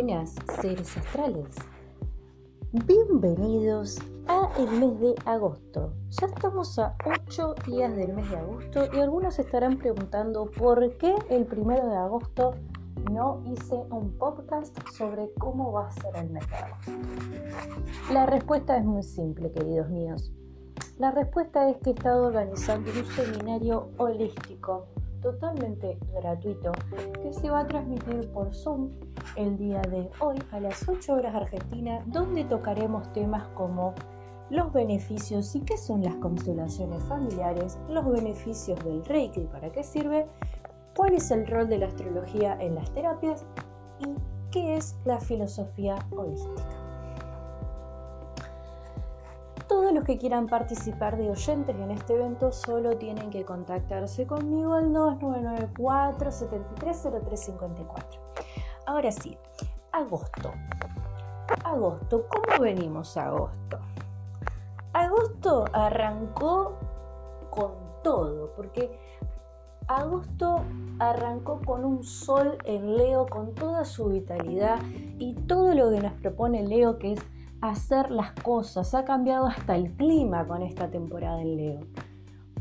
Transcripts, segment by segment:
Buenas seres astrales. Bienvenidos a el mes de agosto. Ya estamos a 8 días del mes de agosto y algunos estarán preguntando por qué el primero de agosto no hice un podcast sobre cómo va a ser el mes. La respuesta es muy simple, queridos míos. La respuesta es que he estado organizando un seminario holístico totalmente gratuito que se va a transmitir por Zoom el día de hoy a las 8 horas Argentina, donde tocaremos temas como los beneficios y qué son las constelaciones familiares, los beneficios del Reiki, para qué sirve, cuál es el rol de la astrología en las terapias y qué es la filosofía holística. Todos los que quieran participar de oyentes en este evento solo tienen que contactarse conmigo al 2994 730354. Ahora sí, agosto. Agosto, ¿cómo venimos a agosto? Agosto arrancó con todo, porque agosto arrancó con un sol en Leo con toda su vitalidad y todo lo que nos propone Leo que es hacer las cosas. Ha cambiado hasta el clima con esta temporada en Leo.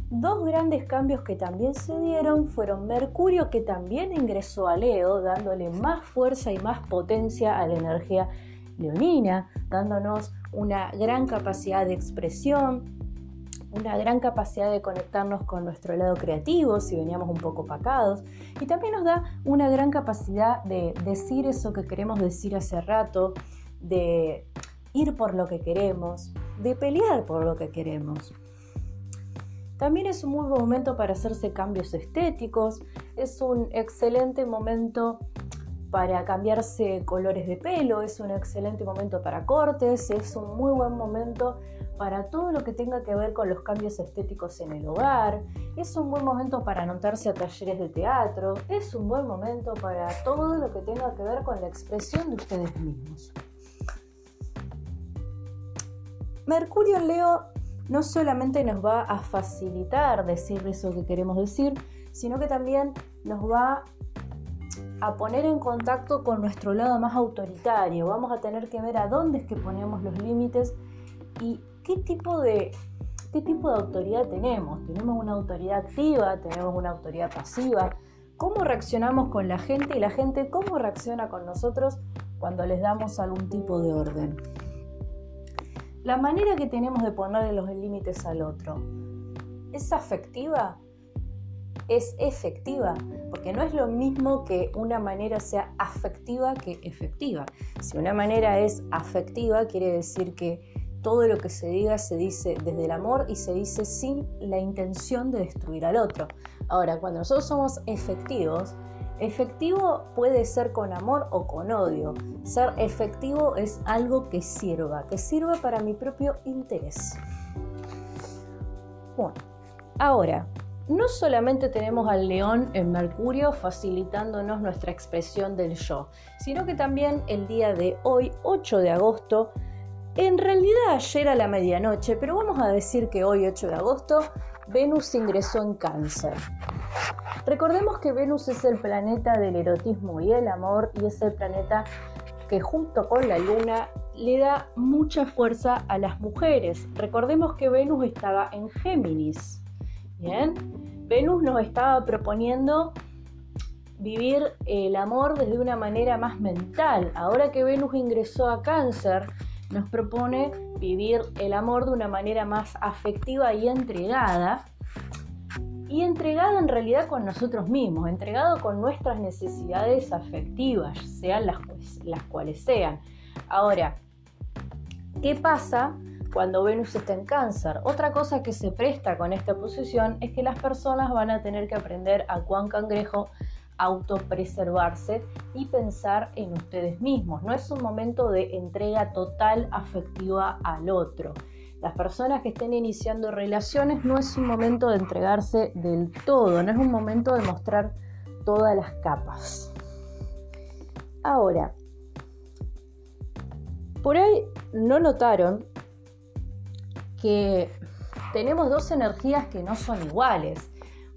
Dos grandes cambios que también se dieron fueron Mercurio que también ingresó a Leo, dándole más fuerza y más potencia a la energía leonina, dándonos una gran capacidad de expresión, una gran capacidad de conectarnos con nuestro lado creativo si veníamos un poco pacados y también nos da una gran capacidad de decir eso que queremos decir hace rato, de ir por lo que queremos, de pelear por lo que queremos. También es un muy buen momento para hacerse cambios estéticos, es un excelente momento para cambiarse colores de pelo, es un excelente momento para cortes, es un muy buen momento para todo lo que tenga que ver con los cambios estéticos en el hogar, es un buen momento para anotarse a talleres de teatro, es un buen momento para todo lo que tenga que ver con la expresión de ustedes mismos. Mercurio en Leo no solamente nos va a facilitar decir eso que queremos decir, sino que también nos va a poner en contacto con nuestro lado más autoritario. Vamos a tener que ver a dónde es que ponemos los límites y qué tipo de qué tipo de autoridad tenemos. Tenemos una autoridad activa, tenemos una autoridad pasiva. ¿Cómo reaccionamos con la gente y la gente cómo reacciona con nosotros cuando les damos algún tipo de orden? La manera que tenemos de ponerle los límites al otro, ¿es afectiva? ¿Es efectiva? Porque no es lo mismo que una manera sea afectiva que efectiva. Si una manera es afectiva, quiere decir que todo lo que se diga se dice desde el amor y se dice sin la intención de destruir al otro. Ahora, cuando nosotros somos efectivos, Efectivo puede ser con amor o con odio. Ser efectivo es algo que sirva, que sirva para mi propio interés. Bueno, ahora, no solamente tenemos al león en Mercurio facilitándonos nuestra expresión del yo, sino que también el día de hoy, 8 de agosto, en realidad ayer a la medianoche, pero vamos a decir que hoy, 8 de agosto, Venus ingresó en cáncer. Recordemos que Venus es el planeta del erotismo y el amor y es el planeta que junto con la luna le da mucha fuerza a las mujeres. Recordemos que Venus estaba en Géminis. Bien, Venus nos estaba proponiendo vivir el amor desde una manera más mental. Ahora que Venus ingresó a Cáncer, nos propone vivir el amor de una manera más afectiva y entregada. Y entregada en realidad con nosotros mismos, entregado con nuestras necesidades afectivas, sean las, las cuales sean. Ahora, ¿qué pasa cuando Venus está en cáncer? Otra cosa que se presta con esta posición es que las personas van a tener que aprender a cuán cangrejo autopreservarse y pensar en ustedes mismos. No es un momento de entrega total afectiva al otro. Las personas que estén iniciando relaciones no es un momento de entregarse del todo, no es un momento de mostrar todas las capas. Ahora, por ahí no notaron que tenemos dos energías que no son iguales.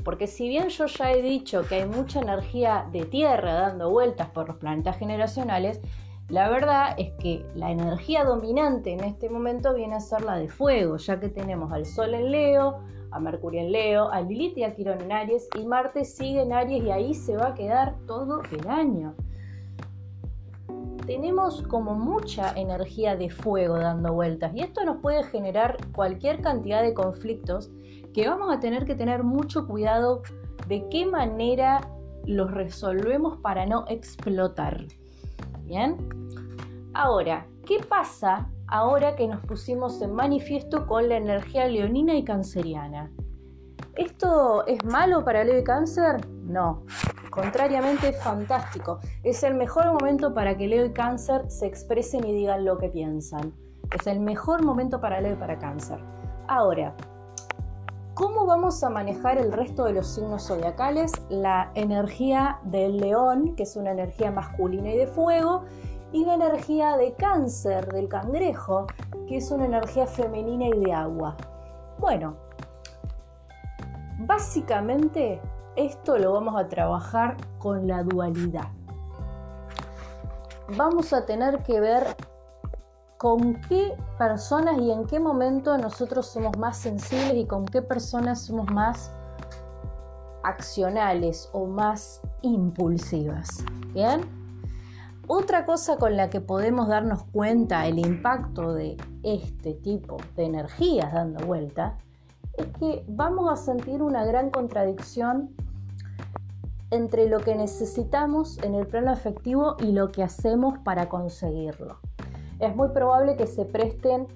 Porque si bien yo ya he dicho que hay mucha energía de Tierra dando vueltas por los planetas generacionales, La verdad es que la energía dominante en este momento viene a ser la de fuego, ya que tenemos al Sol en Leo, a Mercurio en Leo, a Lilith y a Quirón en Aries, y Marte sigue en Aries y ahí se va a quedar todo el año. Tenemos como mucha energía de fuego dando vueltas y esto nos puede generar cualquier cantidad de conflictos que vamos a tener que tener mucho cuidado de qué manera los resolvemos para no explotar. Bien. Ahora, ¿qué pasa ahora que nos pusimos en manifiesto con la energía leonina y canceriana? ¿Esto es malo para Leo y Cáncer? No. Contrariamente es fantástico. Es el mejor momento para que Leo y Cáncer se expresen y digan lo que piensan. Es el mejor momento para Leo y para Cáncer. Ahora, ¿cómo vamos a manejar el resto de los signos zodiacales? La energía del león, que es una energía masculina y de fuego, y la energía de cáncer del cangrejo, que es una energía femenina y de agua. Bueno, básicamente esto lo vamos a trabajar con la dualidad. Vamos a tener que ver con qué personas y en qué momento nosotros somos más sensibles y con qué personas somos más accionales o más impulsivas. ¿Bien? Otra cosa con la que podemos darnos cuenta el impacto de este tipo de energías dando vuelta es que vamos a sentir una gran contradicción entre lo que necesitamos en el plano afectivo y lo que hacemos para conseguirlo. Es muy probable que se presten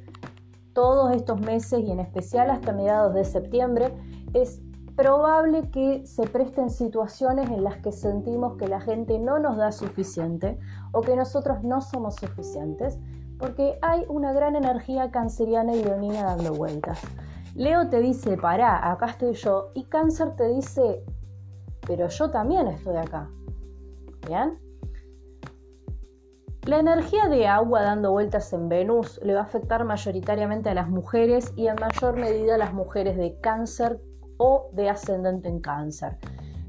todos estos meses y en especial hasta mediados de septiembre, es probable que se presten situaciones en las que sentimos que la gente no nos da suficiente o que nosotros no somos suficientes, porque hay una gran energía canceriana y leonina dando vueltas. Leo te dice, pará, acá estoy yo, y cáncer te dice, pero yo también estoy acá. ¿Bien? La energía de agua dando vueltas en Venus le va a afectar mayoritariamente a las mujeres y en mayor medida a las mujeres de cáncer o de ascendente en cáncer.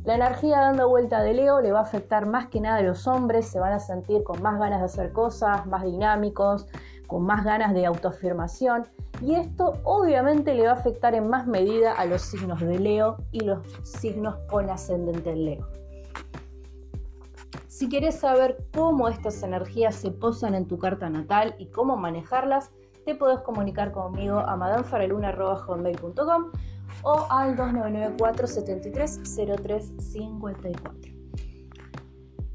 La energía dando vuelta de Leo le va a afectar más que nada a los hombres, se van a sentir con más ganas de hacer cosas, más dinámicos, con más ganas de autoafirmación y esto obviamente le va a afectar en más medida a los signos de Leo y los signos con ascendente en Leo. Si quieres saber cómo estas energías se posan en tu carta natal y cómo manejarlas, te puedes comunicar conmigo a madamefaraluna.com o al 2994 73 54.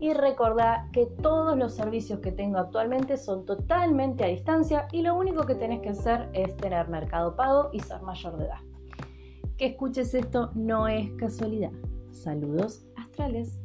Y recordá que todos los servicios que tengo actualmente son totalmente a distancia y lo único que tenés que hacer es tener mercado pago y ser mayor de edad. Que escuches esto no es casualidad. Saludos astrales.